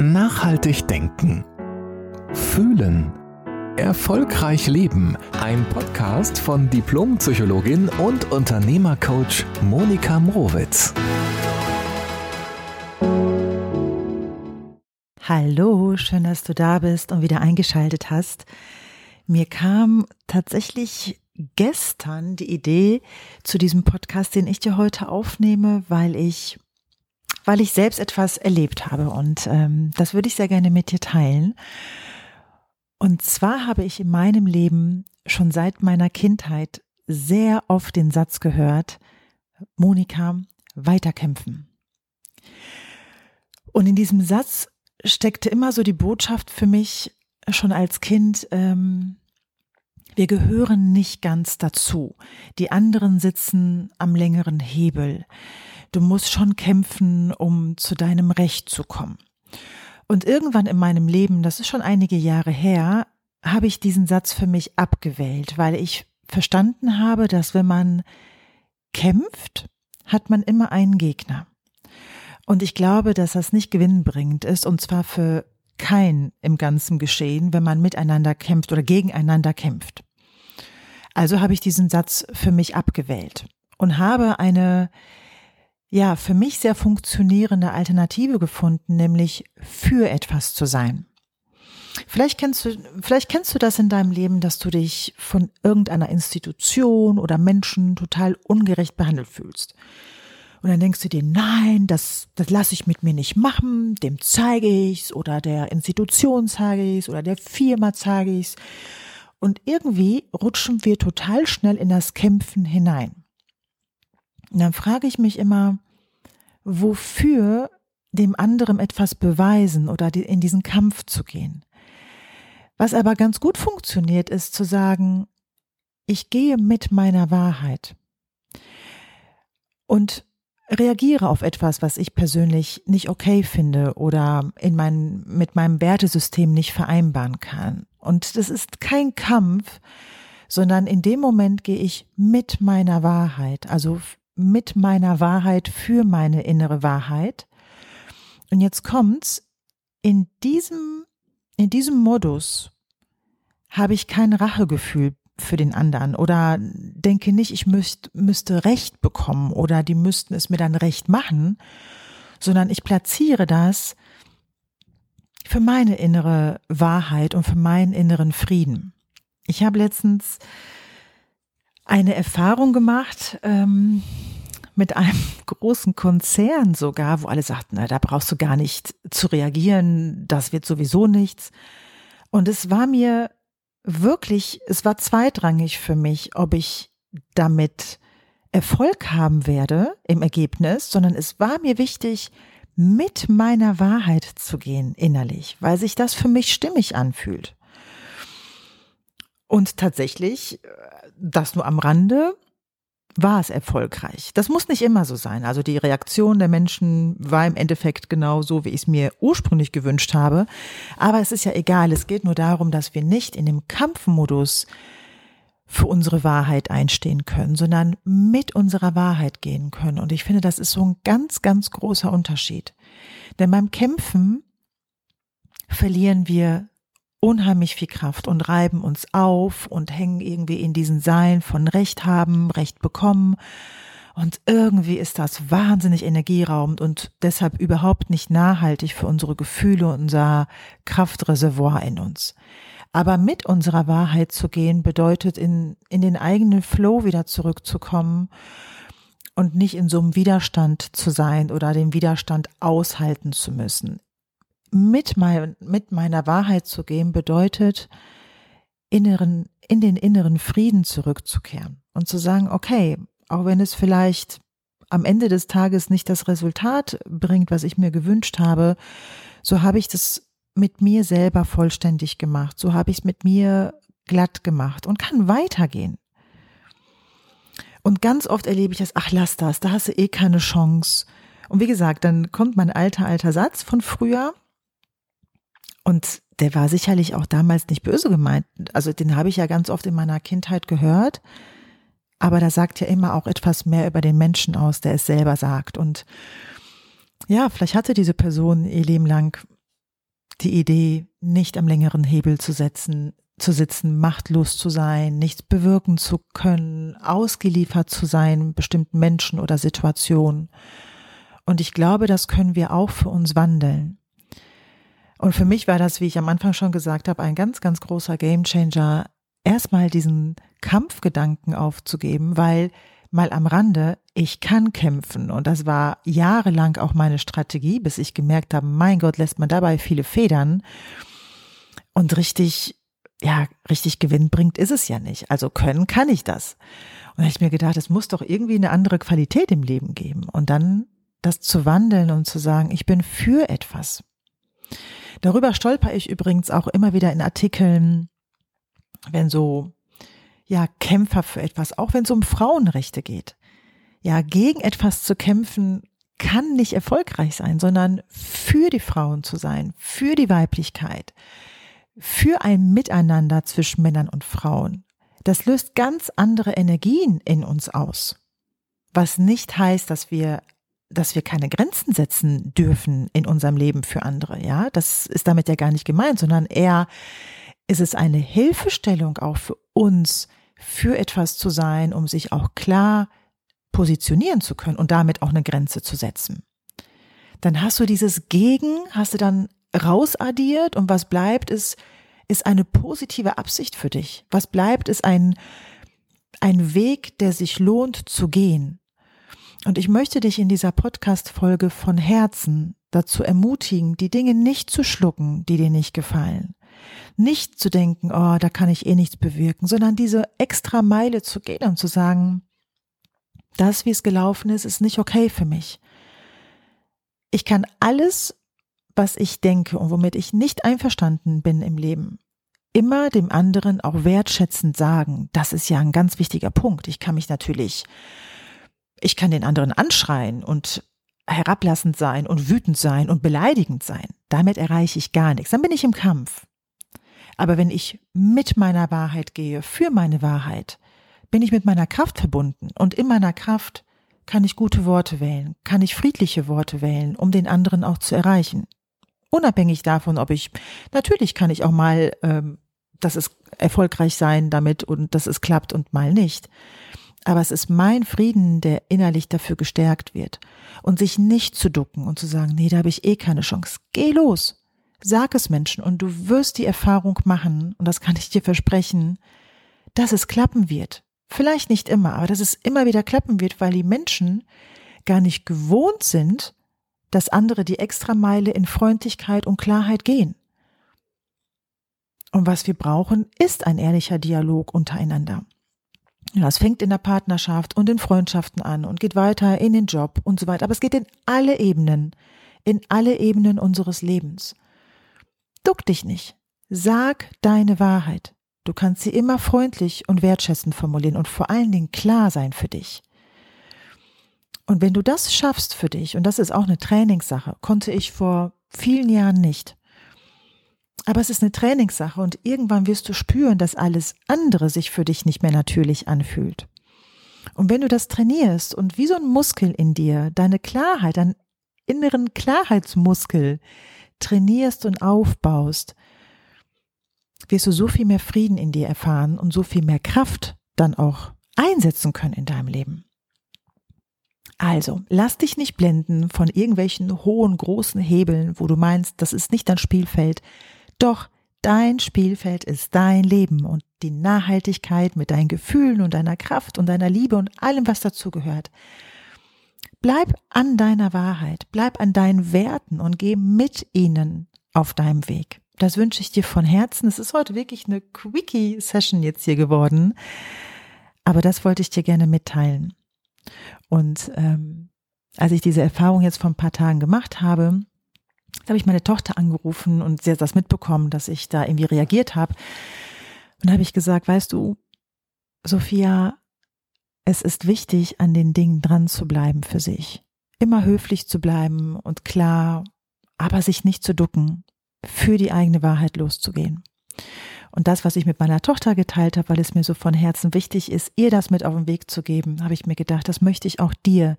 Nachhaltig denken. Fühlen. Erfolgreich leben. Ein Podcast von Diplompsychologin und Unternehmercoach Monika Mrowitz. Hallo, schön, dass du da bist und wieder eingeschaltet hast. Mir kam tatsächlich gestern die Idee zu diesem Podcast, den ich dir heute aufnehme, weil ich weil ich selbst etwas erlebt habe und ähm, das würde ich sehr gerne mit dir teilen. Und zwar habe ich in meinem Leben schon seit meiner Kindheit sehr oft den Satz gehört, Monika, weiterkämpfen. Und in diesem Satz steckte immer so die Botschaft für mich schon als Kind, ähm, wir gehören nicht ganz dazu. Die anderen sitzen am längeren Hebel du musst schon kämpfen, um zu deinem Recht zu kommen. Und irgendwann in meinem Leben, das ist schon einige Jahre her, habe ich diesen Satz für mich abgewählt, weil ich verstanden habe, dass wenn man kämpft, hat man immer einen Gegner. Und ich glaube, dass das nicht gewinnbringend ist, und zwar für kein im ganzen Geschehen, wenn man miteinander kämpft oder gegeneinander kämpft. Also habe ich diesen Satz für mich abgewählt und habe eine ja, für mich sehr funktionierende Alternative gefunden, nämlich für etwas zu sein. Vielleicht kennst du, vielleicht kennst du das in deinem Leben, dass du dich von irgendeiner Institution oder Menschen total ungerecht behandelt fühlst. Und dann denkst du dir, nein, das, das lasse ich mit mir nicht machen, dem zeige ich's oder der Institution zeige ich's oder der Firma zeige ich's. Und irgendwie rutschen wir total schnell in das Kämpfen hinein. Und dann frage ich mich immer, wofür dem anderen etwas beweisen oder in diesen Kampf zu gehen. Was aber ganz gut funktioniert, ist zu sagen, ich gehe mit meiner Wahrheit und reagiere auf etwas, was ich persönlich nicht okay finde oder in mein, mit meinem Wertesystem nicht vereinbaren kann. Und das ist kein Kampf, sondern in dem Moment gehe ich mit meiner Wahrheit, also mit meiner Wahrheit für meine innere Wahrheit. Und jetzt kommt's, in diesem, in diesem Modus habe ich kein Rachegefühl für den anderen oder denke nicht, ich müsst, müsste Recht bekommen oder die müssten es mir dann Recht machen, sondern ich platziere das für meine innere Wahrheit und für meinen inneren Frieden. Ich habe letztens eine Erfahrung gemacht ähm, mit einem großen Konzern sogar, wo alle sagten, na, da brauchst du gar nicht zu reagieren, das wird sowieso nichts. Und es war mir wirklich, es war zweitrangig für mich, ob ich damit Erfolg haben werde im Ergebnis, sondern es war mir wichtig, mit meiner Wahrheit zu gehen innerlich, weil sich das für mich stimmig anfühlt. Und tatsächlich das nur am Rande, war es erfolgreich. Das muss nicht immer so sein. Also die Reaktion der Menschen war im Endeffekt genau so, wie ich es mir ursprünglich gewünscht habe. Aber es ist ja egal. Es geht nur darum, dass wir nicht in dem Kampfmodus für unsere Wahrheit einstehen können, sondern mit unserer Wahrheit gehen können. Und ich finde, das ist so ein ganz, ganz großer Unterschied. Denn beim Kämpfen verlieren wir unheimlich viel Kraft und reiben uns auf und hängen irgendwie in diesen Seilen von Recht haben, Recht bekommen. Und irgendwie ist das wahnsinnig energieraubend und deshalb überhaupt nicht nachhaltig für unsere Gefühle und unser Kraftreservoir in uns. Aber mit unserer Wahrheit zu gehen bedeutet, in, in den eigenen Flow wieder zurückzukommen und nicht in so einem Widerstand zu sein oder den Widerstand aushalten zu müssen mit, mein, mit meiner Wahrheit zu gehen, bedeutet, inneren, in den inneren Frieden zurückzukehren und zu sagen, okay, auch wenn es vielleicht am Ende des Tages nicht das Resultat bringt, was ich mir gewünscht habe, so habe ich das mit mir selber vollständig gemacht, so habe ich es mit mir glatt gemacht und kann weitergehen. Und ganz oft erlebe ich das, ach lass das, da hast du eh keine Chance. Und wie gesagt, dann kommt mein alter, alter Satz von früher, und der war sicherlich auch damals nicht böse gemeint. Also den habe ich ja ganz oft in meiner Kindheit gehört. Aber da sagt ja immer auch etwas mehr über den Menschen aus, der es selber sagt. Und ja, vielleicht hatte diese Person ihr Leben lang die Idee, nicht am längeren Hebel zu setzen, zu sitzen, machtlos zu sein, nichts bewirken zu können, ausgeliefert zu sein bestimmten Menschen oder Situationen. Und ich glaube, das können wir auch für uns wandeln. Und für mich war das, wie ich am Anfang schon gesagt habe, ein ganz, ganz großer Gamechanger, erstmal diesen Kampfgedanken aufzugeben, weil mal am Rande, ich kann kämpfen. Und das war jahrelang auch meine Strategie, bis ich gemerkt habe, mein Gott, lässt man dabei viele Federn. Und richtig ja, richtig Gewinn bringt, ist es ja nicht. Also können kann ich das. Und da habe ich mir gedacht, es muss doch irgendwie eine andere Qualität im Leben geben. Und dann das zu wandeln und zu sagen, ich bin für etwas. Darüber stolper ich übrigens auch immer wieder in Artikeln, wenn so, ja, Kämpfer für etwas, auch wenn es um Frauenrechte geht. Ja, gegen etwas zu kämpfen kann nicht erfolgreich sein, sondern für die Frauen zu sein, für die Weiblichkeit, für ein Miteinander zwischen Männern und Frauen. Das löst ganz andere Energien in uns aus. Was nicht heißt, dass wir dass wir keine Grenzen setzen dürfen in unserem Leben für andere, ja? Das ist damit ja gar nicht gemeint, sondern eher ist es eine Hilfestellung auch für uns, für etwas zu sein, um sich auch klar positionieren zu können und damit auch eine Grenze zu setzen. Dann hast du dieses Gegen, hast du dann rausaddiert und was bleibt ist, ist eine positive Absicht für dich. Was bleibt ist ein, ein Weg, der sich lohnt zu gehen. Und ich möchte dich in dieser Podcast-Folge von Herzen dazu ermutigen, die Dinge nicht zu schlucken, die dir nicht gefallen. Nicht zu denken, oh, da kann ich eh nichts bewirken, sondern diese extra Meile zu gehen und zu sagen, das, wie es gelaufen ist, ist nicht okay für mich. Ich kann alles was ich denke und womit ich nicht einverstanden bin im Leben, immer dem anderen auch wertschätzend sagen. Das ist ja ein ganz wichtiger Punkt. Ich kann mich natürlich, ich kann den anderen anschreien und herablassend sein und wütend sein und beleidigend sein. Damit erreiche ich gar nichts. Dann bin ich im Kampf. Aber wenn ich mit meiner Wahrheit gehe, für meine Wahrheit, bin ich mit meiner Kraft verbunden und in meiner Kraft kann ich gute Worte wählen, kann ich friedliche Worte wählen, um den anderen auch zu erreichen. Unabhängig davon, ob ich, natürlich kann ich auch mal, ähm, dass es erfolgreich sein damit und dass es klappt und mal nicht. Aber es ist mein Frieden, der innerlich dafür gestärkt wird. Und sich nicht zu ducken und zu sagen, nee, da habe ich eh keine Chance. Geh los. Sag es Menschen und du wirst die Erfahrung machen, und das kann ich dir versprechen, dass es klappen wird. Vielleicht nicht immer, aber dass es immer wieder klappen wird, weil die Menschen gar nicht gewohnt sind, dass andere die Extrameile in Freundlichkeit und Klarheit gehen. Und was wir brauchen, ist ein ehrlicher Dialog untereinander. Das fängt in der Partnerschaft und in Freundschaften an und geht weiter in den Job und so weiter. Aber es geht in alle Ebenen, in alle Ebenen unseres Lebens. Duck dich nicht. Sag deine Wahrheit. Du kannst sie immer freundlich und wertschätzend formulieren und vor allen Dingen klar sein für dich. Und wenn du das schaffst für dich, und das ist auch eine Trainingssache, konnte ich vor vielen Jahren nicht. Aber es ist eine Trainingssache und irgendwann wirst du spüren, dass alles andere sich für dich nicht mehr natürlich anfühlt. Und wenn du das trainierst und wie so ein Muskel in dir, deine Klarheit, deinen inneren Klarheitsmuskel trainierst und aufbaust, wirst du so viel mehr Frieden in dir erfahren und so viel mehr Kraft dann auch einsetzen können in deinem Leben. Also, lass dich nicht blenden von irgendwelchen hohen, großen Hebeln, wo du meinst, das ist nicht dein Spielfeld. Doch, dein Spielfeld ist dein Leben und die Nachhaltigkeit mit deinen Gefühlen und deiner Kraft und deiner Liebe und allem, was dazugehört. Bleib an deiner Wahrheit, bleib an deinen Werten und geh mit ihnen auf deinem Weg. Das wünsche ich dir von Herzen. Es ist heute wirklich eine Quickie-Session jetzt hier geworden. Aber das wollte ich dir gerne mitteilen. Und ähm, als ich diese Erfahrung jetzt vor ein paar Tagen gemacht habe, habe ich meine Tochter angerufen und sie hat das mitbekommen, dass ich da irgendwie reagiert habe. Und habe ich gesagt, weißt du, Sophia, es ist wichtig, an den Dingen dran zu bleiben für sich. Immer höflich zu bleiben und klar, aber sich nicht zu ducken, für die eigene Wahrheit loszugehen. Und das, was ich mit meiner Tochter geteilt habe, weil es mir so von Herzen wichtig ist, ihr das mit auf den Weg zu geben, habe ich mir gedacht, das möchte ich auch dir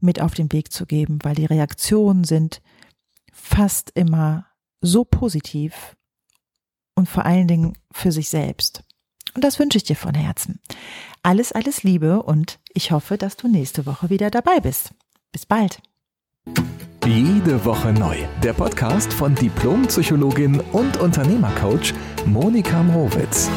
mit auf den Weg zu geben, weil die Reaktionen sind fast immer so positiv und vor allen Dingen für sich selbst. Und das wünsche ich dir von Herzen. Alles, alles Liebe und ich hoffe, dass du nächste Woche wieder dabei bist. Bis bald. Jede Woche neu. Der Podcast von Diplompsychologin und Unternehmercoach Monika Mrowitz.